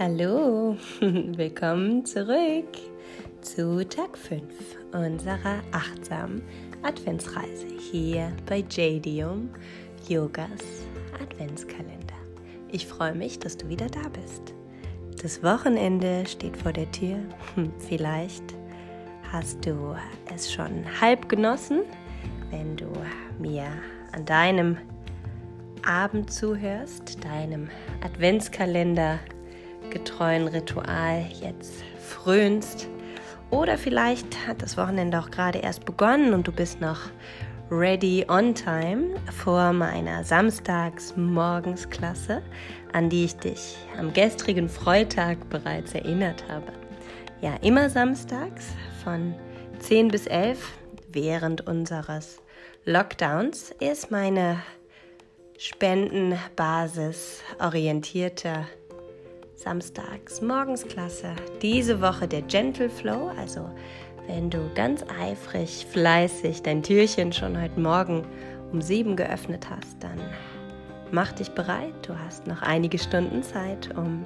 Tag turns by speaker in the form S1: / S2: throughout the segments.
S1: Hallo, willkommen zurück zu Tag 5 unserer achtsamen Adventsreise hier bei Jadium Yogas Adventskalender. Ich freue mich, dass du wieder da bist. Das Wochenende steht vor der Tür. Hm, vielleicht hast du es schon halb genossen, wenn du mir an deinem Abend zuhörst, deinem Adventskalender getreuen Ritual jetzt frönst. Oder vielleicht hat das Wochenende auch gerade erst begonnen und du bist noch ready on time vor meiner Samstags-Morgensklasse, an die ich dich am gestrigen Freitag bereits erinnert habe. Ja, immer samstags von 10 bis 11 während unseres Lockdowns ist meine Spendenbasis orientierte Samstags Morgensklasse. Diese Woche der Gentle Flow, also wenn du ganz eifrig, fleißig dein Türchen schon heute Morgen um sieben geöffnet hast, dann mach dich bereit. Du hast noch einige Stunden Zeit, um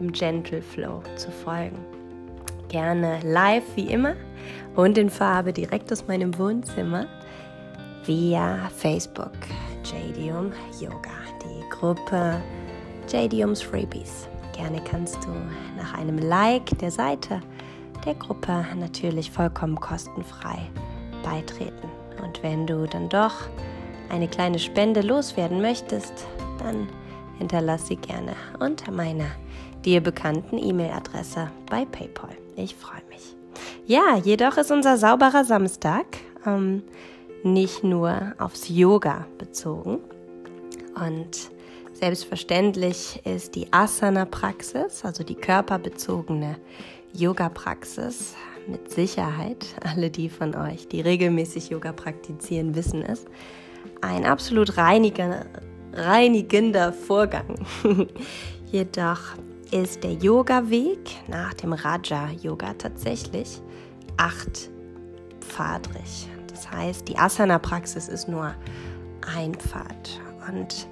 S1: dem Gentle Flow zu folgen. Gerne live wie immer und in Farbe direkt aus meinem Wohnzimmer via Facebook Jadium Yoga, die Gruppe Jadiums Freebies. Gerne kannst du nach einem Like der Seite der Gruppe natürlich vollkommen kostenfrei beitreten. Und wenn du dann doch eine kleine Spende loswerden möchtest, dann hinterlass sie gerne unter meiner dir bekannten E-Mail-Adresse bei PayPal. Ich freue mich. Ja, jedoch ist unser sauberer Samstag ähm, nicht nur aufs Yoga bezogen. Und Selbstverständlich ist die Asana-Praxis, also die körperbezogene Yoga-Praxis, mit Sicherheit, alle die von euch, die regelmäßig Yoga praktizieren, wissen es, ein absolut reiniger, reinigender Vorgang. Jedoch ist der Yoga-Weg nach dem Raja-Yoga tatsächlich achtpfadrig. Das heißt, die Asana-Praxis ist nur ein Pfad. Und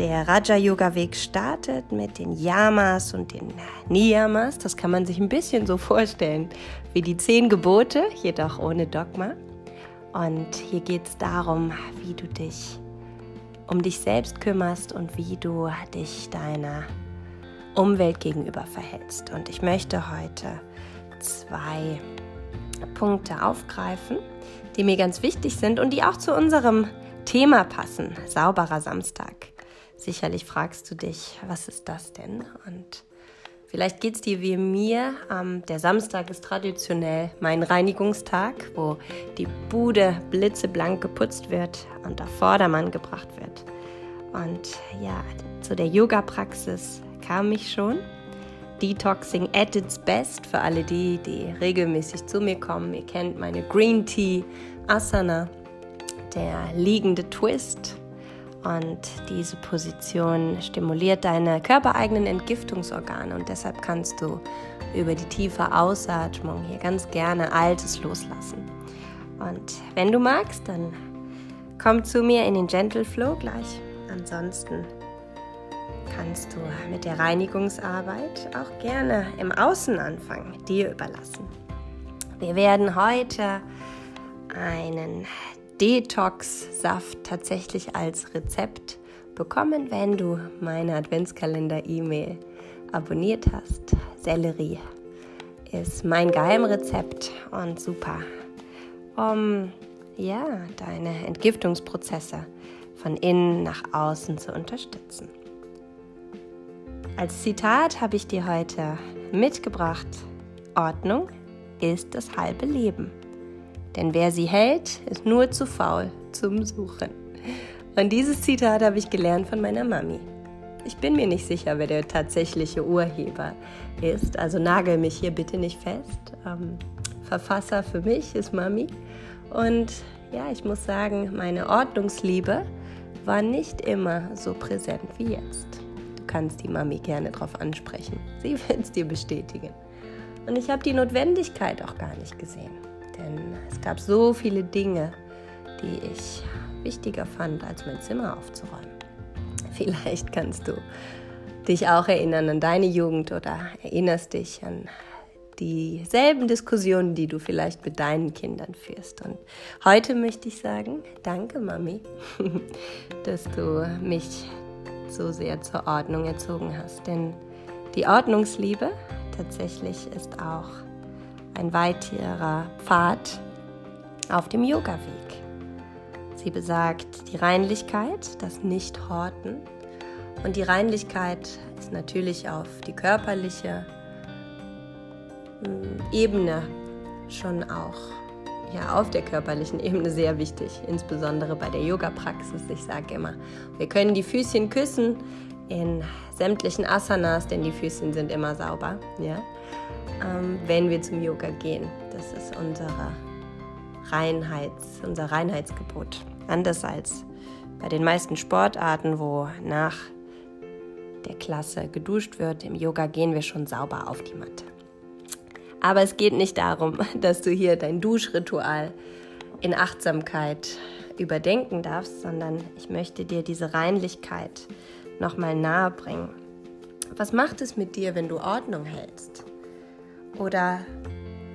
S1: der Raja-Yoga-Weg startet mit den Yamas und den Niyamas. Das kann man sich ein bisschen so vorstellen wie die zehn Gebote, jedoch ohne Dogma. Und hier geht es darum, wie du dich um dich selbst kümmerst und wie du dich deiner Umwelt gegenüber verhältst. Und ich möchte heute zwei Punkte aufgreifen, die mir ganz wichtig sind und die auch zu unserem Thema passen, sauberer Samstag. Sicherlich fragst du dich, was ist das denn? Und vielleicht geht es dir wie mir. Ähm, der Samstag ist traditionell mein Reinigungstag, wo die Bude blitzeblank geputzt wird und der Vordermann gebracht wird. Und ja, zu der Yoga-Praxis kam ich schon. Detoxing at its best für alle die, die regelmäßig zu mir kommen. Ihr kennt meine Green Tea Asana, der liegende Twist und diese Position stimuliert deine körpereigenen Entgiftungsorgane und deshalb kannst du über die tiefe Ausatmung hier ganz gerne Altes loslassen. Und wenn du magst, dann komm zu mir in den Gentle Flow gleich. Ansonsten kannst du mit der Reinigungsarbeit auch gerne im Außen anfangen, dir überlassen. Wir werden heute einen Detox-Saft tatsächlich als Rezept bekommen, wenn du meine Adventskalender-E-Mail abonniert hast. Sellerie ist mein Geheimrezept und super, um ja, deine Entgiftungsprozesse von innen nach außen zu unterstützen. Als Zitat habe ich dir heute mitgebracht, Ordnung ist das halbe Leben. Denn wer sie hält, ist nur zu faul zum Suchen. Und dieses Zitat habe ich gelernt von meiner Mami. Ich bin mir nicht sicher, wer der tatsächliche Urheber ist. Also nagel mich hier bitte nicht fest. Ähm, Verfasser für mich ist Mami. Und ja, ich muss sagen, meine Ordnungsliebe war nicht immer so präsent wie jetzt. Du kannst die Mami gerne darauf ansprechen. Sie wird es dir bestätigen. Und ich habe die Notwendigkeit auch gar nicht gesehen. Denn es gab so viele Dinge, die ich wichtiger fand, als mein Zimmer aufzuräumen. Vielleicht kannst du dich auch erinnern an deine Jugend oder erinnerst dich an dieselben Diskussionen, die du vielleicht mit deinen Kindern führst. Und heute möchte ich sagen, danke Mami, dass du mich so sehr zur Ordnung erzogen hast. Denn die Ordnungsliebe tatsächlich ist auch ein weiterer Pfad auf dem Yoga-Weg. Sie besagt die Reinlichkeit, das Nicht-Horten. Und die Reinlichkeit ist natürlich auf die körperliche hm, Ebene schon auch ja, auf der körperlichen Ebene sehr wichtig, insbesondere bei der Yoga-Praxis. Ich sage immer, wir können die Füßchen küssen in sämtlichen Asanas, denn die Füßchen sind immer sauber, ja? Ähm, wenn wir zum Yoga gehen. Das ist unsere Reinheits, unser Reinheitsgebot. Anders als bei den meisten Sportarten, wo nach der Klasse geduscht wird. Im Yoga gehen wir schon sauber auf die Matte. Aber es geht nicht darum, dass du hier dein Duschritual in Achtsamkeit überdenken darfst, sondern ich möchte dir diese Reinlichkeit nochmal nahe bringen. Was macht es mit dir, wenn du Ordnung hältst? Oder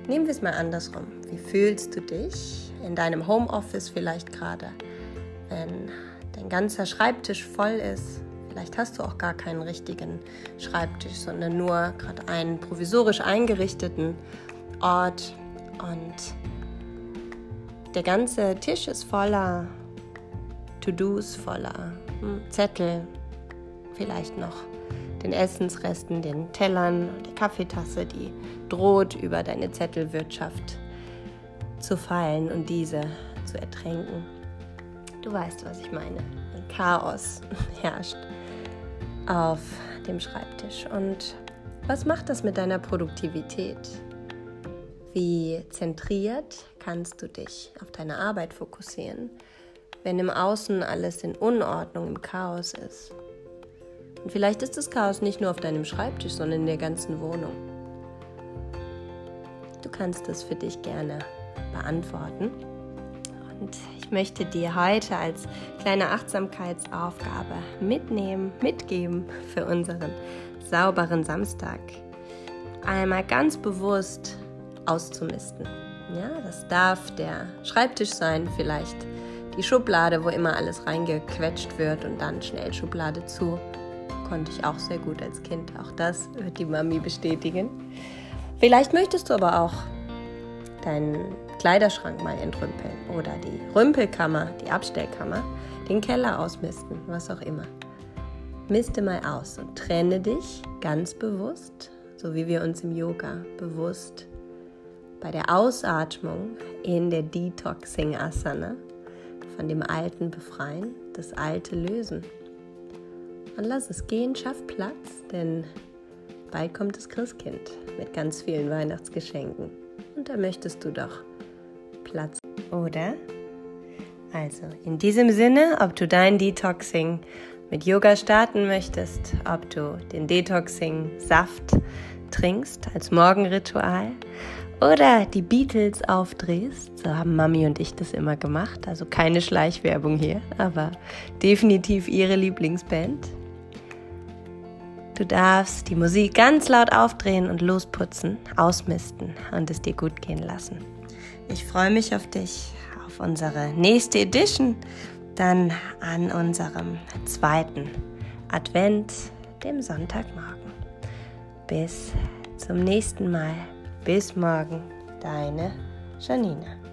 S1: nehmen wir es mal andersrum. Wie fühlst du dich in deinem Homeoffice vielleicht gerade, wenn dein ganzer Schreibtisch voll ist Vielleicht hast du auch gar keinen richtigen Schreibtisch, sondern nur gerade einen provisorisch eingerichteten Ort und der ganze Tisch ist voller To-Dos, voller hm, Zettel, vielleicht noch den Essensresten, den Tellern, der Kaffeetasse, die droht über deine Zettelwirtschaft zu fallen und diese zu ertränken. Du weißt, was ich meine. Ein Chaos herrscht auf dem Schreibtisch. Und was macht das mit deiner Produktivität? Wie zentriert kannst du dich auf deine Arbeit fokussieren, wenn im Außen alles in Unordnung, im Chaos ist? Und vielleicht ist das Chaos nicht nur auf deinem Schreibtisch, sondern in der ganzen Wohnung. Du kannst es für dich gerne beantworten. Und ich möchte dir heute als kleine Achtsamkeitsaufgabe mitnehmen, mitgeben für unseren sauberen Samstag. Einmal ganz bewusst auszumisten. Ja, das darf der Schreibtisch sein, vielleicht die Schublade, wo immer alles reingequetscht wird und dann schnell Schublade zu. Konnte ich auch sehr gut als Kind. Auch das wird die Mami bestätigen. Vielleicht möchtest du aber auch deinen Kleiderschrank mal entrümpeln oder die Rümpelkammer, die Abstellkammer, den Keller ausmisten, was auch immer. Miste mal aus und trenne dich ganz bewusst, so wie wir uns im Yoga bewusst bei der Ausatmung in der Detoxing Asana von dem Alten befreien, das Alte lösen. Und lass es gehen, schaff Platz, denn bald kommt das Christkind mit ganz vielen Weihnachtsgeschenken. Und da möchtest du doch Platz, oder? Also, in diesem Sinne, ob du dein Detoxing mit Yoga starten möchtest, ob du den Detoxing-Saft trinkst als Morgenritual oder die Beatles aufdrehst, so haben Mami und ich das immer gemacht, also keine Schleichwerbung hier, aber definitiv ihre Lieblingsband. Du darfst die Musik ganz laut aufdrehen und losputzen, ausmisten und es dir gut gehen lassen. Ich freue mich auf dich, auf unsere nächste Edition, dann an unserem zweiten Advent, dem Sonntagmorgen. Bis zum nächsten Mal. Bis morgen, deine Janina.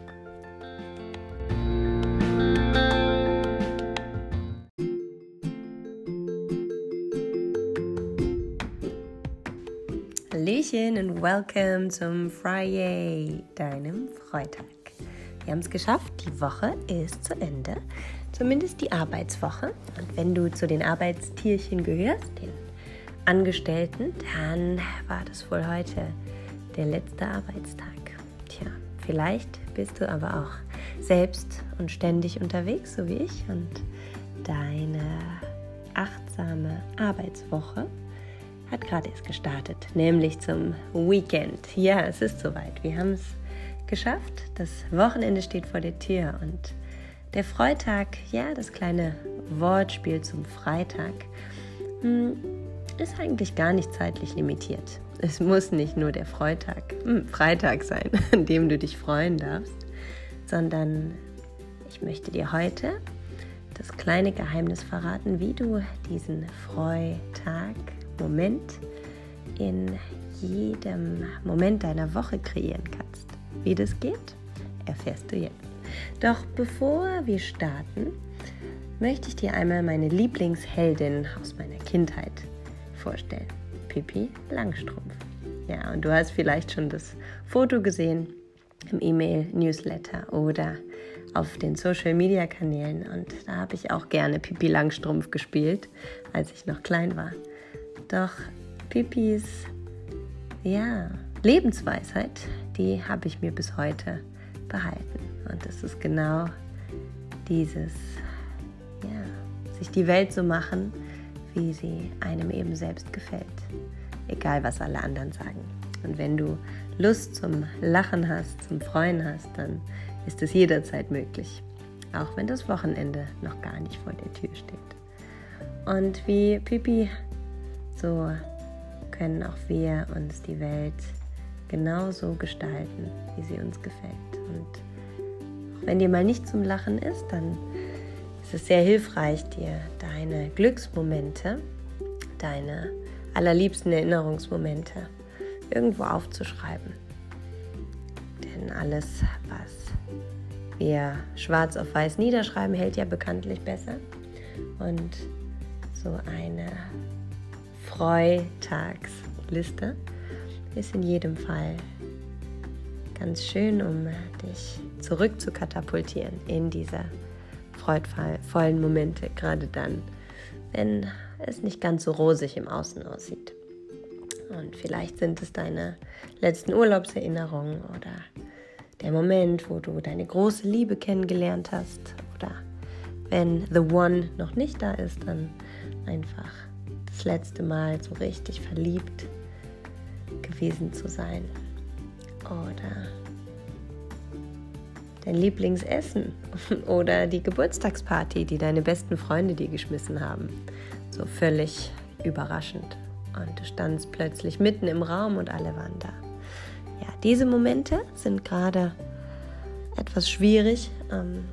S1: Welcome zum Friday, deinem Freitag. Wir haben es geschafft, die Woche ist zu Ende, zumindest die Arbeitswoche. Und wenn du zu den Arbeitstierchen gehörst, den Angestellten, dann war das wohl heute der letzte Arbeitstag. Tja, vielleicht bist du aber auch selbst und ständig unterwegs, so wie ich, und deine achtsame Arbeitswoche hat gerade erst gestartet, nämlich zum Weekend. Ja, es ist soweit. Wir haben es geschafft. Das Wochenende steht vor der Tür und der Freitag, ja, das kleine Wortspiel zum Freitag, hm, ist eigentlich gar nicht zeitlich limitiert. Es muss nicht nur der Freitag, hm, Freitag sein, an dem du dich freuen darfst, sondern ich möchte dir heute das kleine Geheimnis verraten, wie du diesen Freitag, Moment in jedem Moment deiner Woche kreieren kannst. Wie das geht, erfährst du jetzt. Doch bevor wir starten, möchte ich dir einmal meine Lieblingsheldin aus meiner Kindheit vorstellen. Pippi Langstrumpf. Ja, und du hast vielleicht schon das Foto gesehen im E-Mail-Newsletter oder auf den Social-Media-Kanälen. Und da habe ich auch gerne Pippi Langstrumpf gespielt, als ich noch klein war. Doch Pippis ja, Lebensweisheit, die habe ich mir bis heute behalten. Und das ist genau dieses, ja, sich die Welt so machen, wie sie einem eben selbst gefällt. Egal, was alle anderen sagen. Und wenn du Lust zum Lachen hast, zum Freuen hast, dann ist es jederzeit möglich. Auch wenn das Wochenende noch gar nicht vor der Tür steht. Und wie Pipi, so können auch wir uns die Welt genauso gestalten, wie sie uns gefällt. Und auch wenn dir mal nicht zum Lachen ist, dann ist es sehr hilfreich, dir deine Glücksmomente, deine allerliebsten Erinnerungsmomente irgendwo aufzuschreiben. Denn alles, was wir schwarz auf weiß niederschreiben, hält ja bekanntlich besser. Und so eine Freitagsliste ist in jedem Fall ganz schön, um dich zurück zu katapultieren in diese freudvollen Momente, gerade dann, wenn es nicht ganz so rosig im Außen aussieht. Und vielleicht sind es deine letzten Urlaubserinnerungen oder der Moment, wo du deine große Liebe kennengelernt hast. Oder wenn The One noch nicht da ist, dann einfach letzte Mal so richtig verliebt gewesen zu sein. Oder dein Lieblingsessen oder die Geburtstagsparty, die deine besten Freunde dir geschmissen haben. So völlig überraschend. Und du standst plötzlich mitten im Raum und alle waren da. Ja, diese Momente sind gerade etwas schwierig ähm,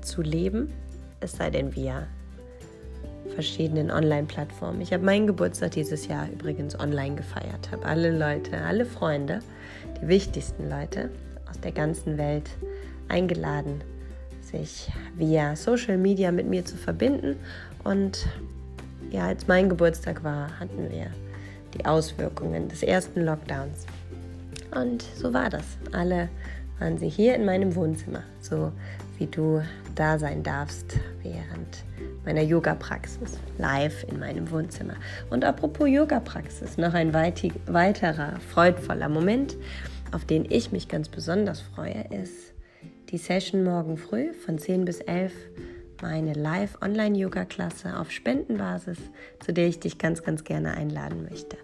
S1: zu leben, es sei denn, wir verschiedenen Online-Plattformen. Ich habe meinen Geburtstag dieses Jahr übrigens online gefeiert, habe alle Leute, alle Freunde, die wichtigsten Leute aus der ganzen Welt eingeladen, sich via Social Media mit mir zu verbinden. Und ja, als mein Geburtstag war, hatten wir die Auswirkungen des ersten Lockdowns. Und so war das. Alle waren sie hier in meinem Wohnzimmer, so wie du da sein darfst, während meiner Yoga-Praxis live in meinem Wohnzimmer. Und apropos Yoga-Praxis, noch ein weiterer freudvoller Moment, auf den ich mich ganz besonders freue, ist die Session morgen früh von 10 bis 11 meine Live-Online-Yoga-Klasse auf Spendenbasis, zu der ich dich ganz, ganz gerne einladen möchte.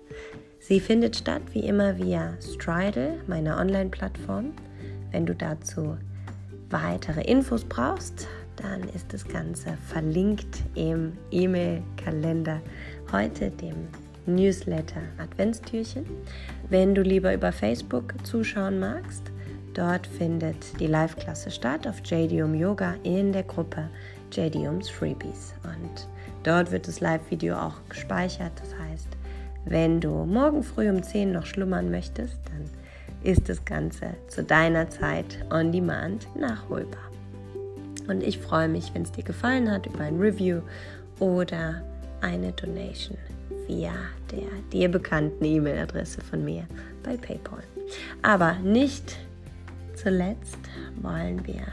S1: Sie findet statt wie immer via Stridle, meiner Online-Plattform. Wenn du dazu weitere Infos brauchst, dann ist das Ganze verlinkt im E-Mail-Kalender heute, dem Newsletter Adventstürchen. Wenn du lieber über Facebook zuschauen magst, dort findet die Live-Klasse statt auf JDUM Yoga in der Gruppe JDUMs Freebies. Und dort wird das Live-Video auch gespeichert. Das heißt, wenn du morgen früh um 10 noch schlummern möchtest, dann ist das Ganze zu deiner Zeit on demand nachholbar. Und ich freue mich, wenn es dir gefallen hat, über ein Review oder eine Donation via der dir bekannten E-Mail-Adresse von mir bei PayPal. Aber nicht zuletzt wollen wir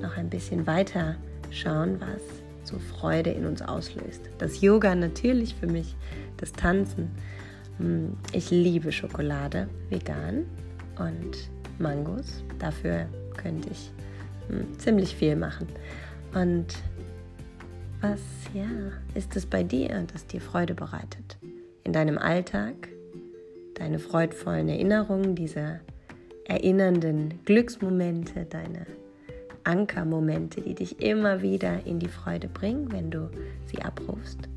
S1: noch ein bisschen weiter schauen, was so Freude in uns auslöst. Das Yoga natürlich für mich, das Tanzen. Hm, ich liebe Schokolade, vegan und Mangos. Dafür könnte ich hm, ziemlich viel machen. Und was, ja, ist es bei dir, das dir Freude bereitet? In deinem Alltag, deine freudvollen Erinnerungen, diese erinnernden Glücksmomente, deine Ankermomente, die dich immer wieder in die Freude bringen, wenn du sie abrufst.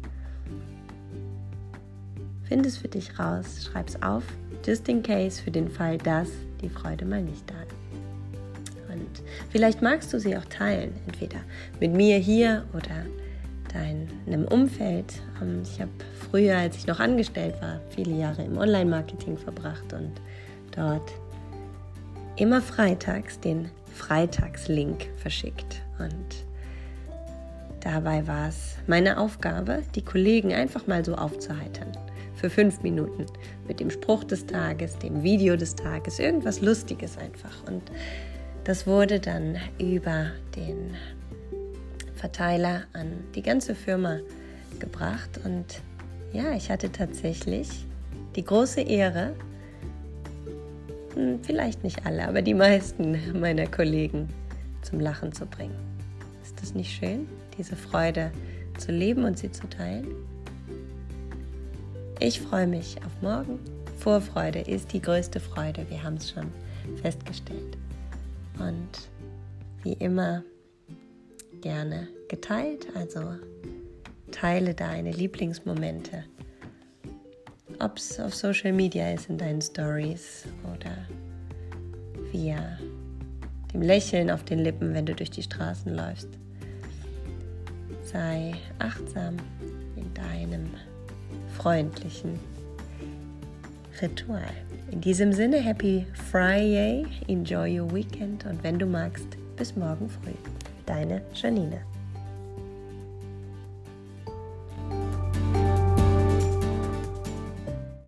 S1: Find es für dich raus, schreib es auf, just in case, für den Fall, dass die Freude mal nicht da ist. Und vielleicht magst du sie auch teilen, entweder mit mir hier oder deinem Umfeld. Ähm, ich habe früher, als ich noch angestellt war, viele Jahre im Online-Marketing verbracht und dort immer freitags den Freitagslink verschickt. Und dabei war es meine Aufgabe, die Kollegen einfach mal so aufzuheitern. Für fünf Minuten mit dem Spruch des Tages, dem Video des Tages, irgendwas Lustiges einfach. Und das wurde dann über den Verteiler an die ganze Firma gebracht. Und ja, ich hatte tatsächlich die große Ehre, hm, vielleicht nicht alle, aber die meisten meiner Kollegen zum Lachen zu bringen. Ist das nicht schön, diese Freude zu leben und sie zu teilen? Ich freue mich auf morgen. Vorfreude ist die größte Freude, wir haben es schon festgestellt. Und wie immer gerne geteilt, also teile deine Lieblingsmomente ob es auf Social Media ist in deinen Stories oder via dem Lächeln auf den Lippen, wenn du durch die Straßen läufst. Sei achtsam in deinem freundlichen Ritual. In diesem Sinne, Happy Friday, enjoy your weekend und wenn du magst, bis morgen früh. Deine Janine.